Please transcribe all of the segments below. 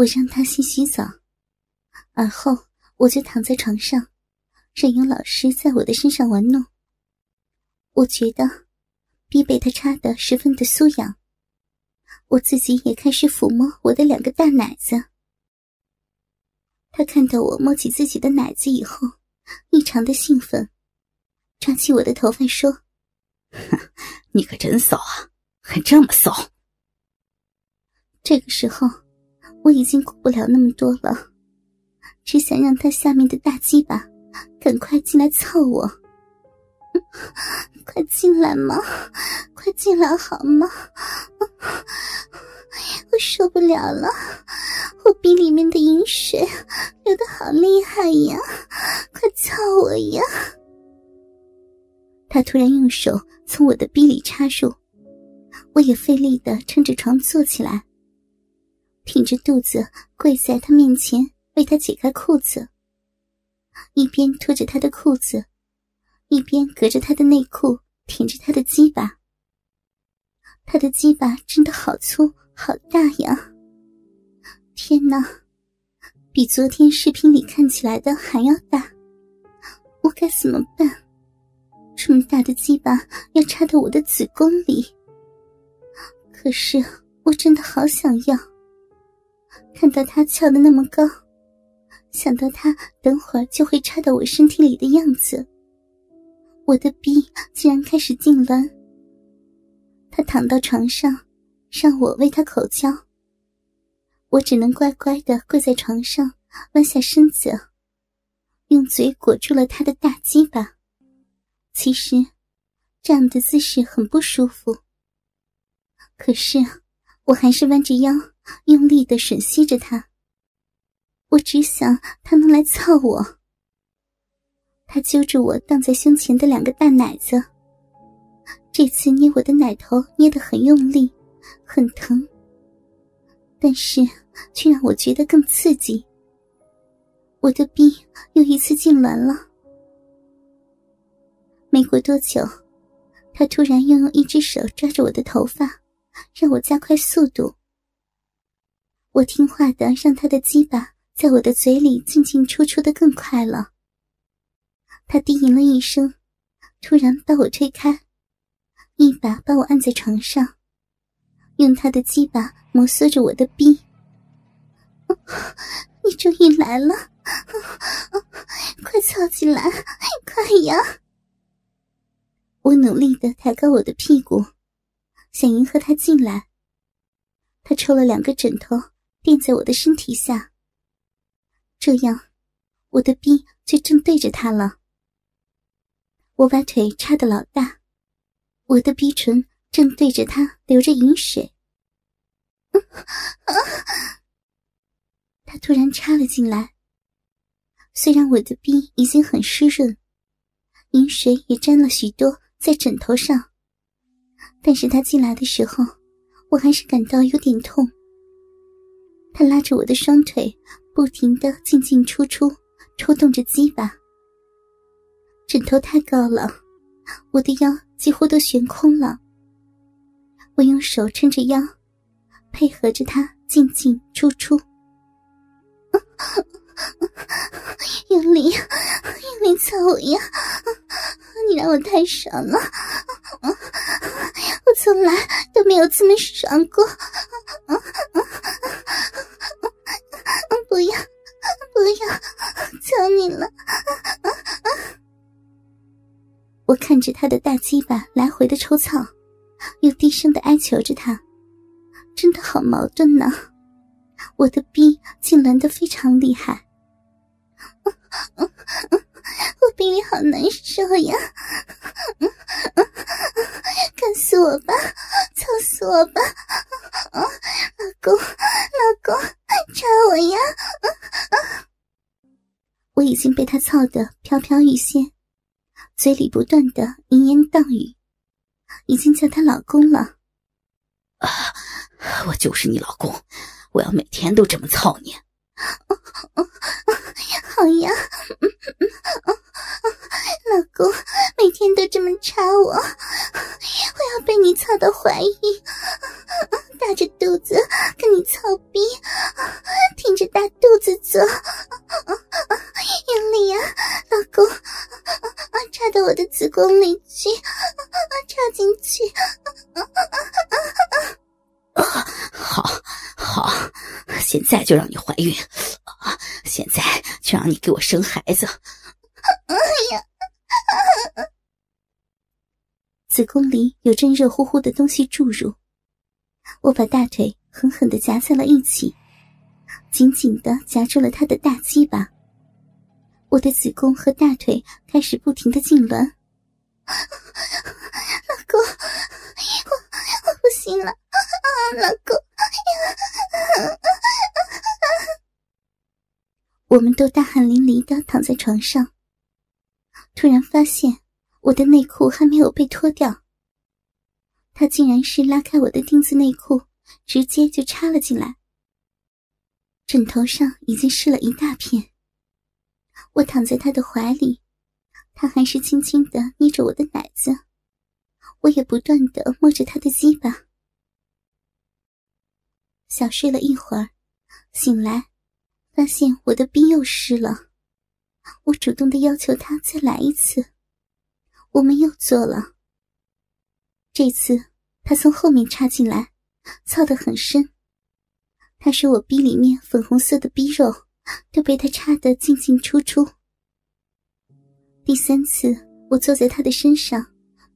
我让他先洗澡，而后我就躺在床上，任由老师在我的身上玩弄。我觉得逼被他插得十分的酥痒，我自己也开始抚摸我的两个大奶子。他看到我摸起自己的奶子以后，异常的兴奋，抓起我的头发说：“你可真骚啊，还这么骚！”这个时候。我已经顾不了那么多了，只想让他下面的大鸡巴赶快进来操我。快进来嘛，快进来好吗？我受不了了，我鼻里面的饮水流的好厉害呀！快操我呀！他突然用手从我的逼里插入，我也费力的撑着床坐起来。挺着肚子跪在他面前，为他解开裤子，一边脱着他的裤子，一边隔着他的内裤舔着他的鸡巴。他的鸡巴真的好粗好大呀！天哪，比昨天视频里看起来的还要大！我该怎么办？这么大的鸡巴要插到我的子宫里，可是我真的好想要。看到他翘的那么高，想到他等会儿就会插到我身体里的样子，我的逼竟然开始痉挛。他躺到床上，让我为他口交，我只能乖乖的跪在床上，弯下身子，用嘴裹住了他的大鸡巴。其实，这样的姿势很不舒服，可是我还是弯着腰。用力的吮吸着他，我只想他能来操我。他揪住我荡在胸前的两个大奶子，这次捏我的奶头捏得很用力，很疼，但是却让我觉得更刺激。我的逼又一次痉挛了。没过多久，他突然又用一只手抓着我的头发，让我加快速度。我听话的，让他的鸡巴在我的嘴里进进出出的更快了。他低吟了一声，突然把我推开，一把把我按在床上，用他的鸡巴摩挲着我的臂。你终于来了，快凑进来，快呀！我努力的抬高我的屁股，想迎合他进来。他抽了两个枕头。垫在我的身体下，这样我的臂就正对着他了。我把腿插的老大，我的逼唇正对着他流着饮水。他突然插了进来，虽然我的逼已经很湿润，饮水也沾了许多在枕头上，但是他进来的时候，我还是感到有点痛。他拉着我的双腿，不停的进进出出，抽动着鸡巴。枕头太高了，我的腰几乎都悬空了。我用手撑着腰，配合着他进进出出，用力，用力操我呀！你让我太爽了，我从来都没有这么爽过。不要，不要，求你了！我看着他的大鸡巴来回的抽草，又低声的哀求着他，真的好矛盾呢。我的逼痉挛的非常厉害，我逼里好难受呀！干死我吧，操死我吧！老公，老公，插我呀！我已经被他操得飘飘欲仙，嘴里不断的淫言荡语，已经叫他老公了。啊，我就是你老公，我要每天都这么操你。好呀，老公，每天都这么插我，我要被你操到怀孕，去，插进去。好，好，现在就让你怀孕，现在就让你给我生孩子。哎呀，子宫里有阵热乎乎的东西注入，我把大腿狠狠的夹在了一起，紧紧的夹住了他的大鸡巴。我的子宫和大腿开始不停的痉挛，老公，我我不行了。老公，我们都大汗淋漓的躺在床上。突然发现我的内裤还没有被脱掉，他竟然是拉开我的丁字内裤，直接就插了进来。枕头上已经湿了一大片。我躺在他的怀里，他还是轻轻的捏着我的奶子，我也不断的摸着他的鸡巴。小睡了一会儿，醒来，发现我的逼又湿了。我主动的要求他再来一次，我们又做了。这次他从后面插进来，操得很深。他说我逼里面粉红色的逼肉都被他插得进进出出。第三次，我坐在他的身上，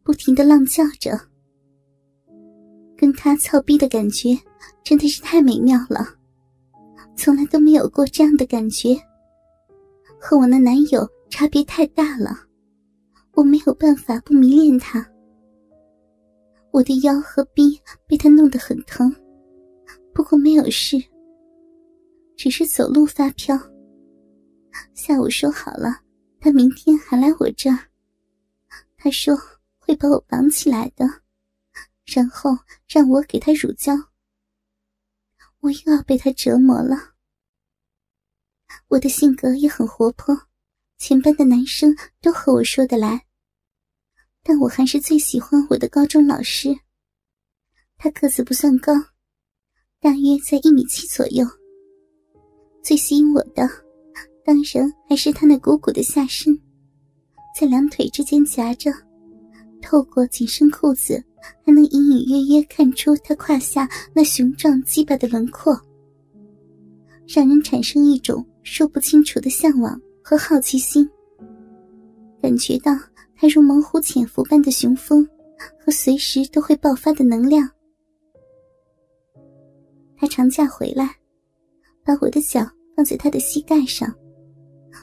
不停的浪叫着。跟他操逼的感觉真的是太美妙了，从来都没有过这样的感觉。和我那男友差别太大了，我没有办法不迷恋他。我的腰和臂被他弄得很疼，不过没有事，只是走路发飘。下午说好了，他明天还来我这儿，他说会把我绑起来的。然后让我给他乳胶，我又要被他折磨了。我的性格也很活泼，全班的男生都和我说得来，但我还是最喜欢我的高中老师。他个子不算高，大约在一米七左右。最吸引我的，人还是他那鼓鼓的下身，在两腿之间夹着。透过紧身裤子，还能隐隐约约看出他胯下那雄壮鸡巴的轮廓，让人产生一种说不清楚的向往和好奇心。感觉到他如猛虎潜伏般的雄风和随时都会爆发的能量。他长假回来，把我的脚放在他的膝盖上，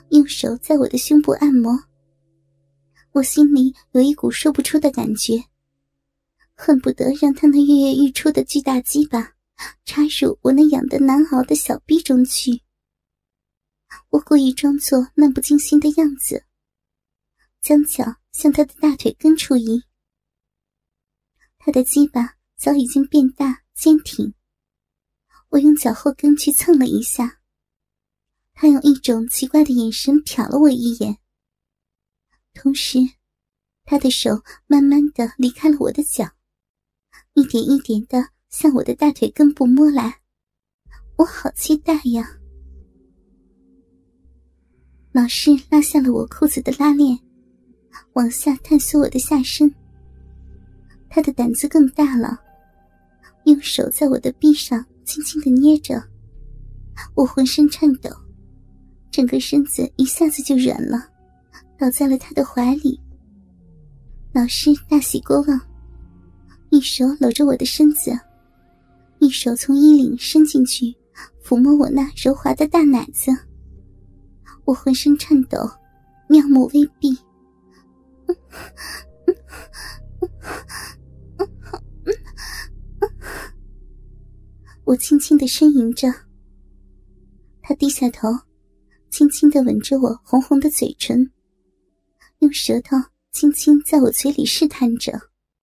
用手在我的胸部按摩。我心里有一股说不出的感觉，恨不得让他那跃跃欲出的巨大鸡巴插入我那痒得难熬的小臂中去。我故意装作漫不经心的样子，将脚向他的大腿根处移。他的鸡巴早已经变大坚挺，我用脚后跟去蹭了一下，他用一种奇怪的眼神瞟了我一眼。同时，他的手慢慢的离开了我的脚，一点一点的向我的大腿根部摸来。我好期待呀！老师拉下了我裤子的拉链，往下探索我的下身。他的胆子更大了，用手在我的臂上轻轻的捏着，我浑身颤抖，整个身子一下子就软了。倒在了他的怀里。老师大喜过望，一手搂着我的身子，一手从衣领伸进去，抚摸我那柔滑的大奶子。我浑身颤抖，妙目微闭。我轻轻的呻吟着，他低下头，轻轻的吻着我红红的嘴唇。用舌头轻轻在我嘴里试探着。